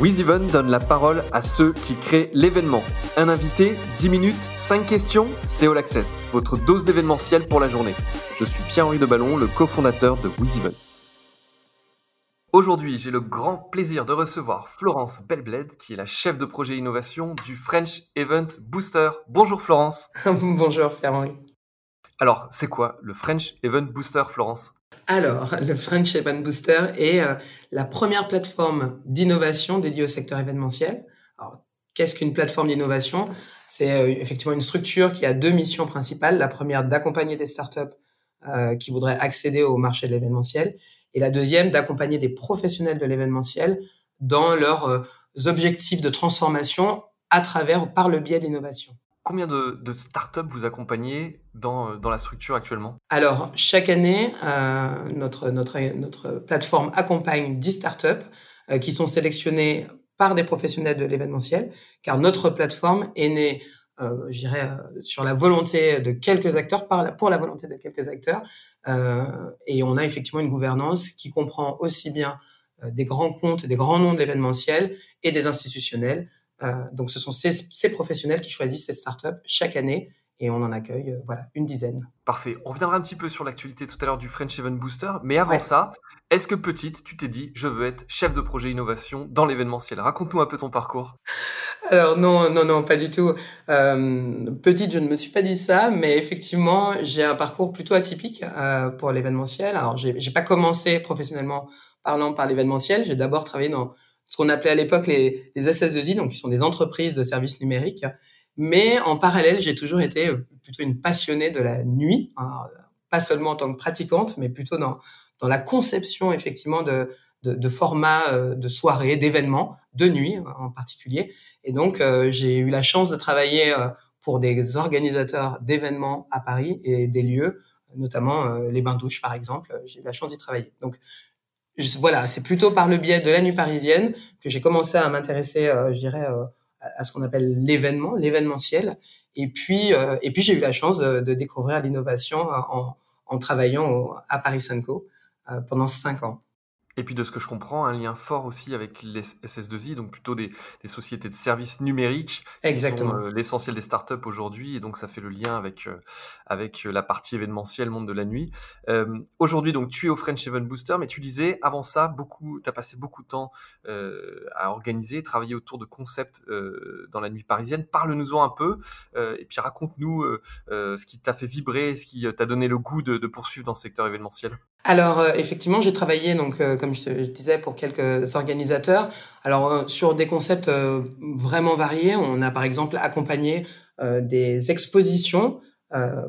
WizEven donne la parole à ceux qui créent l'événement. Un invité, 10 minutes, 5 questions, c'est All Access, votre dose d'événementiel pour la journée. Je suis Pierre-Henri Deballon, le cofondateur de WizEven. Aujourd'hui, j'ai le grand plaisir de recevoir Florence Belbled, qui est la chef de projet innovation du French Event Booster. Bonjour Florence. Bonjour Pierre-Henri. Alors, c'est quoi le French Event Booster, Florence? Alors, le French Event Booster est euh, la première plateforme d'innovation dédiée au secteur événementiel. Alors, qu'est-ce qu'une plateforme d'innovation? C'est euh, effectivement une structure qui a deux missions principales. La première, d'accompagner des startups euh, qui voudraient accéder au marché de l'événementiel. Et la deuxième, d'accompagner des professionnels de l'événementiel dans leurs objectifs de transformation à travers, par le biais d'innovation. Combien de, startups vous accompagnez dans, dans, la structure actuellement? Alors, chaque année, euh, notre, plateforme accompagne 10 startups euh, qui sont sélectionnées par des professionnels de l'événementiel, car notre plateforme est née, euh, je dirais, euh, sur la volonté de quelques acteurs, pour la volonté de quelques acteurs, euh, et on a effectivement une gouvernance qui comprend aussi bien euh, des grands comptes, des grands noms de l'événementiel et des institutionnels. Euh, donc, ce sont ces, ces, professionnels qui choisissent ces startups chaque année et on en accueille euh, voilà une dizaine. Parfait. On reviendra un petit peu sur l'actualité tout à l'heure du French Event Booster, mais avant ouais. ça, est-ce que petite, tu t'es dit je veux être chef de projet innovation dans l'événementiel? Raconte-nous un peu ton parcours. Alors non, non, non, pas du tout. Euh, petite, je ne me suis pas dit ça, mais effectivement, j'ai un parcours plutôt atypique euh, pour l'événementiel. Alors, j'ai pas commencé professionnellement parlant par l'événementiel. J'ai d'abord travaillé dans ce qu'on appelait à l'époque les, les SS2I, donc qui sont des entreprises de services numériques. Mais en parallèle, j'ai toujours été plutôt une passionnée de la nuit, hein, pas seulement en tant que pratiquante, mais plutôt dans, dans la conception effectivement de, de, formats euh, de soirées, d'événements, de nuit en particulier. Et donc, euh, j'ai eu la chance de travailler euh, pour des organisateurs d'événements à Paris et des lieux, notamment euh, les bains-douches par exemple. J'ai eu la chance d'y travailler. Donc, voilà, c'est plutôt par le biais de la nuit parisienne que j'ai commencé à m'intéresser, euh, je dirais, euh, à ce qu'on appelle l'événement, l'événementiel. Et puis, euh, et puis j'ai eu la chance de, découvrir l'innovation en, travaillant à Paris Sanco pendant cinq ans. Et puis de ce que je comprends, un lien fort aussi avec les SS2I, donc plutôt des, des sociétés de services numériques, Exactement. qui sont euh, l'essentiel des startups aujourd'hui, et donc ça fait le lien avec euh, avec la partie événementielle, monde de la nuit. Euh, aujourd'hui, donc tu es au French Event Booster, mais tu disais avant ça, beaucoup, tu as passé beaucoup de temps euh, à organiser, travailler autour de concepts euh, dans la nuit parisienne. Parle-nous-en un peu, et puis raconte-nous ce qui t'a fait vibrer, ce qui t'a donné le goût de, de poursuivre dans ce secteur événementiel. Alors euh, effectivement, j'ai travaillé donc euh, comme je te disais pour quelques organisateurs. Alors euh, sur des concepts vraiment variés, on a par exemple accompagné des expositions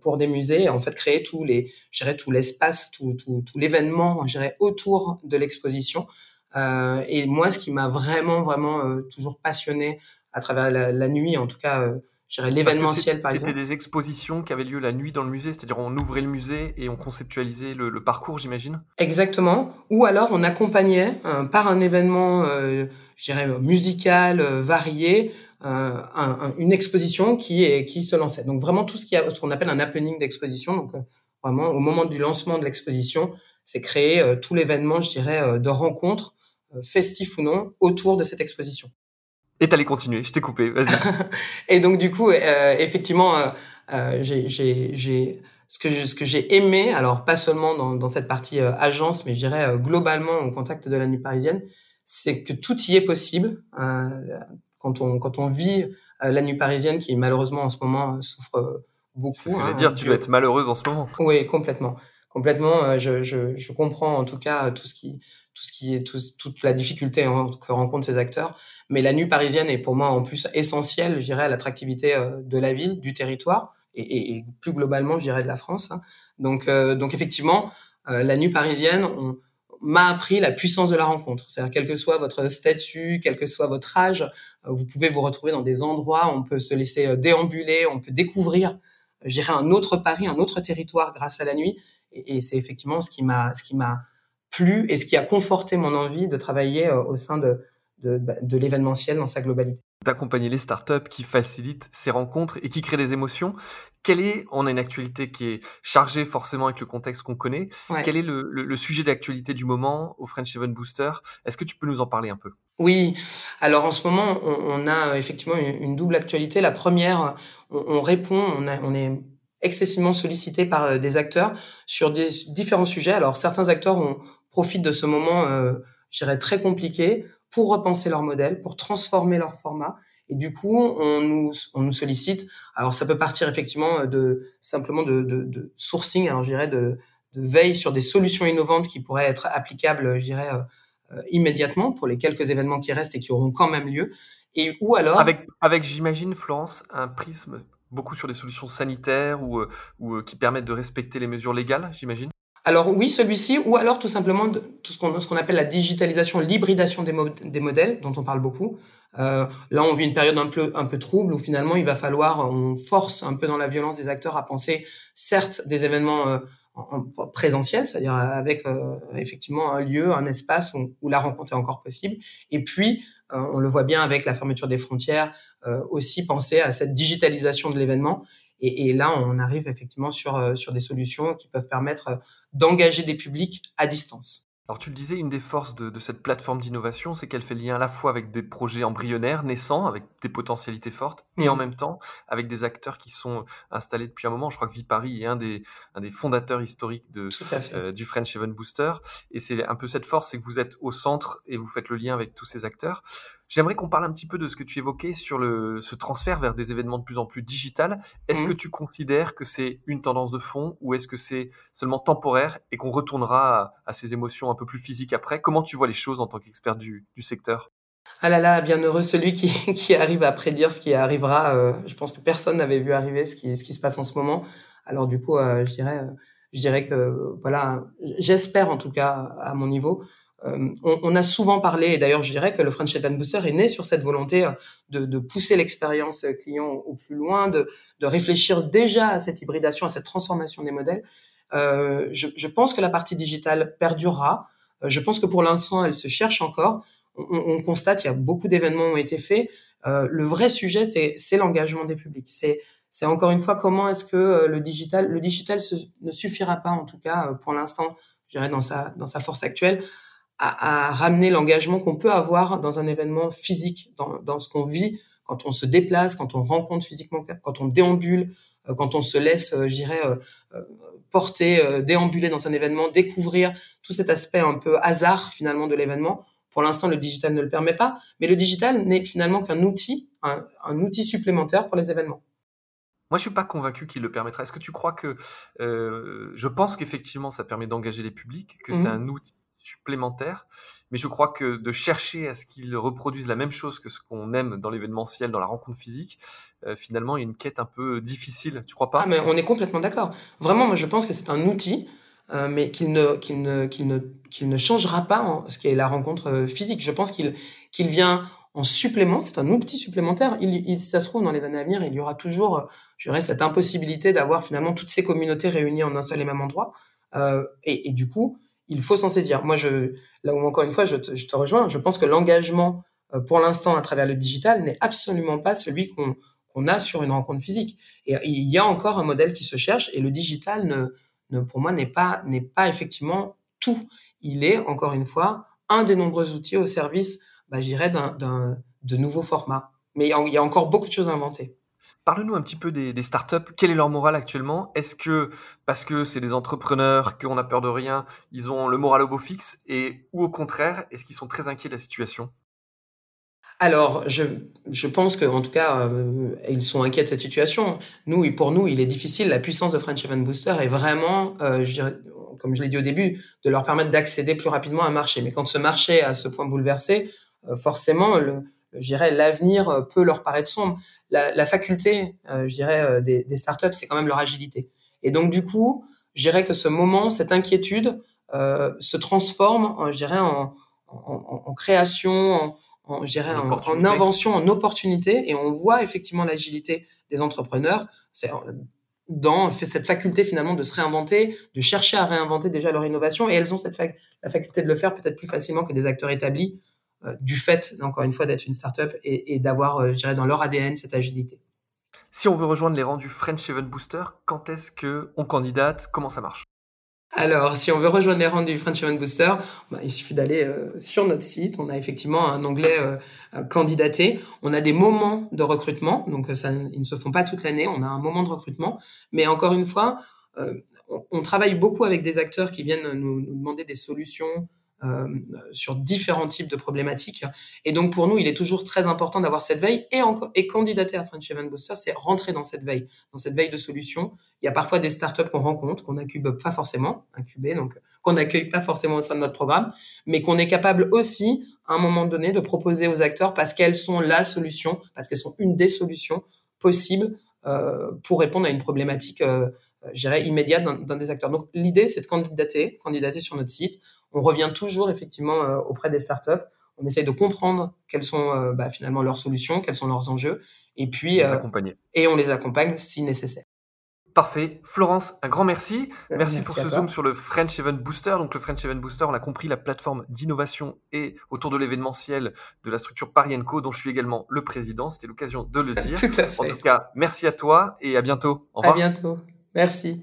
pour des musées, en fait créer tous les, tout l'espace, tout, tout, tout l'événement, je dirais autour de l'exposition. et moi, ce qui m'a vraiment vraiment toujours passionné à travers la, la, nuit, en tout cas l'événementiel par exemple. C'était des expositions qui avaient lieu la nuit dans le musée, c'est-à-dire on ouvrait le musée et on conceptualisait le, le parcours, j'imagine Exactement. Ou alors on accompagnait euh, par un événement, euh, je dirais musical, euh, varié, un, un, une exposition qui est qui se lançait. Donc vraiment tout ce qui a ce qu'on appelle un happening d'exposition. Donc vraiment au moment du lancement de l'exposition, c'est créer tout l'événement, je dirais, de rencontres, festif ou non, autour de cette exposition. Et t'allais continuer, je t'ai coupé, vas-y. et donc du coup, euh, effectivement, euh, euh j'ai, j'ai, ce que ce que j'ai aimé, alors pas seulement dans, dans cette partie agence, mais je dirais globalement au contact de la nuit parisienne, c'est que tout y est possible quand on quand on vit la nuit parisienne, qui malheureusement en ce moment souffre beaucoup. C'est ce que hein, dire, tu vas être malheureuse en ce moment. Oui, complètement, complètement. Je, je, je comprends en tout cas tout ce qui tout ce qui est tout, toute la difficulté que rencontrent ces acteurs. Mais la nuit parisienne est pour moi en plus essentielle, je dirais, à l'attractivité euh, de la ville, du territoire et, plus globalement, je dirais, de la France. Hein. Donc, euh, donc effectivement, euh, la nuit parisienne on, m'a appris la puissance de la rencontre. C'est-à-dire, quel que soit votre statut, quel que soit votre âge, vous pouvez vous retrouver dans des endroits où on peut se laisser déambuler, on peut découvrir, je dirais, un autre Paris, un autre territoire grâce à la nuit. Et, et c'est effectivement ce qui m'a, ce qui m'a plu et ce qui a conforté mon envie de travailler au sein de, de, bah, de l'événementiel dans sa globalité. D'accompagner les startups qui facilitent ces rencontres et qui créent des émotions. Quelle est, on a une actualité qui est chargée forcément avec le contexte qu'on connaît. Ouais. Quel est le, le, le sujet d'actualité du moment au French Event Booster? Est-ce que tu peux nous en parler un peu? Oui, alors en ce moment, on, a effectivement une, double actualité. La première, on, répond, on, on est excessivement sollicité par euh, des acteurs sur des différents sujets. Alors certains acteurs ont, profitent de ce moment, euh, je dirais, très compliqué pour repenser leur modèle, pour transformer leur format. Et du coup, on nous, sollicite. Alors ça peut partir effectivement de simplement de, sourcing, alors je dirais de, veille sur des solutions innovantes qui pourraient être applicables, je dirais, euh, euh, immédiatement pour les quelques événements qui restent et qui auront quand même lieu. Et ou alors avec, avec j'imagine Florence un prisme beaucoup sur des solutions sanitaires ou, ou euh, qui permettent de respecter les mesures légales, j'imagine? Alors oui, celui-ci, ou alors tout simplement tout ce qu'on ce qu'on appelle la digitalisation, l'hybridation des, des, modèles, dont on parle beaucoup. Euh, là, on vit une période un peu un peu trouble où finalement il va falloir, on force un peu dans la violence des acteurs à penser, certes, des événements euh, en, présentiel, c'est-à-dire avec euh, effectivement un lieu, un espace où, où, la rencontre est encore possible, et puis euh, on le voit bien avec la fermeture des frontières, euh, aussi penser à cette digitalisation de l'événement. Et, et, là, on arrive effectivement sur, euh, sur des solutions qui peuvent permettre d'engager des publics à distance. Alors tu le disais, une des forces de, de cette plateforme d'innovation, c'est qu'elle fait lien à la fois avec des projets embryonnaires, naissants, avec des potentialités fortes, et en mmh. même temps avec des acteurs qui sont installés depuis un moment. Je crois que Vipari est un des, un des fondateurs historiques de, euh, du French Event Booster. Et c'est un peu cette force, c'est que vous êtes au centre et vous faites le lien avec tous ces acteurs. J'aimerais qu'on parle un petit peu de ce que tu évoquais sur le, ce transfert vers des événements de plus en plus digital. Est-ce mmh. que tu considères que c'est une tendance de fond ou est-ce que c'est seulement temporaire et qu'on retournera à, ces émotions un peu plus physiques après? Comment tu vois les choses en tant qu'expert du, du secteur? Ah là là, bien heureux celui qui, qui arrive à prédire ce qui arrivera. Euh, je pense que personne n'avait vu arriver ce qui, ce qui se passe en ce moment. Alors du coup, euh, je dirais, je dirais que voilà, j'espère en tout cas à mon niveau euh, on, on, a souvent parlé, et d'ailleurs je dirais que le French Event Booster est né sur cette volonté euh, de, pousser l'expérience client au plus loin, de, réfléchir déjà à cette hybridation, à cette transformation des modèles. Euh, je, pense que la partie digitale perdurera. Euh, je pense que pour l'instant, elle se cherche encore. On, on constate qu'il y a beaucoup d'événements ont été faits. Euh, le vrai sujet, c'est l'engagement des publics. C'est encore une fois comment est-ce que le digital, le digital ne suffira pas en tout cas pour l'instant, je dirais dans sa force actuelle, à, à ramener l'engagement qu'on peut avoir dans un événement physique, dans, dans ce qu'on vit quand on se déplace, quand on rencontre physiquement, quand on déambule, euh, quand on se laisse, euh, j'irais, euh, porter, déambuler dans un événement, découvrir tout cet aspect un peu hasard finalement de l'événement. Pour l'instant, le digital ne le permet pas, mais le digital n'est finalement qu'un outil, un, un, outil supplémentaire pour les événements. Moi, je suis pas convaincu qu'il le permettra. Est-ce que tu crois que euh, je pense qu'effectivement, ça permet d'engager les publics, que c'est mmh un outil supplémentaire. Mais je crois que de chercher à ce qu'ils reproduisent la même chose que ce qu'on aime dans l'événementiel, dans la rencontre physique, euh, finalement, il y a une quête un peu difficile. Tu crois pas? Ah, mais on est complètement d'accord. Vraiment, moi, je pense que c'est un outil, euh, mais qu'il ne, qu'il ne, qu'il ne, ne changera pas en ce qui est la rencontre euh, physique. Je pense qu'il, vient en supplément. C'est un outil supplémentaire. Il, il, ça se trouve, dans les années à venir, il y aura toujours, je dirais, cette impossibilité d'avoir finalement toutes ces communautés réunies en un seul et même endroit. Et, du coup, il faut s'en saisir. Moi, je, là où encore une fois, je te, je rejoins, je pense que l'engagement euh, pour l'instant à travers le digital n'est absolument pas celui qu'on a sur une rencontre physique. Et il y a encore un modèle qui se cherche et le digital ne, pour moi n'est pas pas effectivement tout. Il est encore une fois un des nombreux outils au service, bah, j'irais d'un de nouveaux formats. Mais il y a encore beaucoup de choses à inventer. Parle-nous un petit peu des, startups. Quel est leur moral actuellement? Est-ce que parce que c'est des entrepreneurs, qu'on a peur de rien, ils ont le moral au beau fixe? Et ou au contraire, est-ce qu'ils sont très inquiets de la situation? Alors, je, je pense que, en tout cas, euh, ils sont inquiets de cette situation. Nous, pour nous, il est difficile. La puissance de French Event Booster est vraiment, euh, comme je l'ai dit au début, de leur permettre d'accéder plus rapidement à un marché. Mais quand ce marché est à ce point bouleversé, euh, forcément, le, je dirais, l'avenir euh, peut leur paraître sombre. La, la faculté, euh, je dirais, euh, des, des startups, c'est quand même leur agilité. Et donc, du coup, je dirais que ce moment, cette inquiétude, euh, se transforme, en, je dirais, en, en, en création, en, en, je dirais, en, en, invention, en opportunité. Et on voit effectivement l'agilité des entrepreneurs. C'est dans cette faculté finalement de se réinventer, de chercher à réinventer déjà leur innovation, et elles ont cette la faculté de le faire peut-être plus facilement que des acteurs établis du fait, encore une fois, d'être une startup et, et d'avoir, euh, je dirais, dans leur ADN cette agilité. Si on veut rejoindre les rangs du French Event Booster, quand est-ce qu'on candidate? Comment ça marche? Alors, si on veut rejoindre les rangs du French Event Booster, bah, il suffit d'aller euh, sur notre site. On a effectivement un onglet euh, candidaté. On a des moments de recrutement, donc ça, ils ne se font pas toute l'année. On a un moment de recrutement, mais encore une fois, on, on, travaille beaucoup avec des acteurs qui viennent nous, nous demander des solutions euh, sur différents types de problématiques. Et donc pour nous, il est toujours très important d'avoir cette veille et, encore, et candidater à French Event Booster, c'est rentrer dans cette veille, dans cette veille de solutions. Il y a parfois des startups qu'on rencontre, qu'on pas forcément, incubé, donc qu'on n'accueille pas forcément au sein de notre programme, mais qu'on est capable aussi, à un moment donné, de proposer aux acteurs parce qu'elles sont la solution, parce qu'elles sont une des solutions possibles euh, pour répondre à une problématique, euh, je dirais, immédiate d'un des acteurs. Donc l'idée, c'est de candidater, candidater sur notre site on revient toujours effectivement euh, auprès des startups. On essaye de comprendre quelles sont euh, bah, finalement leurs solutions, quels sont leurs enjeux, et puis euh, et on les accompagne si nécessaire. Parfait. Florence, un grand merci. Merci, pour ce zoom sur le French Event Booster. Donc, le French Event Booster, on l'a compris, la plateforme d'innovation et autour de l'événementiel de la structure Parienco, dont je suis également le président. C'était l'occasion de le dire. Tout à fait. En tout cas, merci à toi et à bientôt. Au revoir. À bientôt. Merci.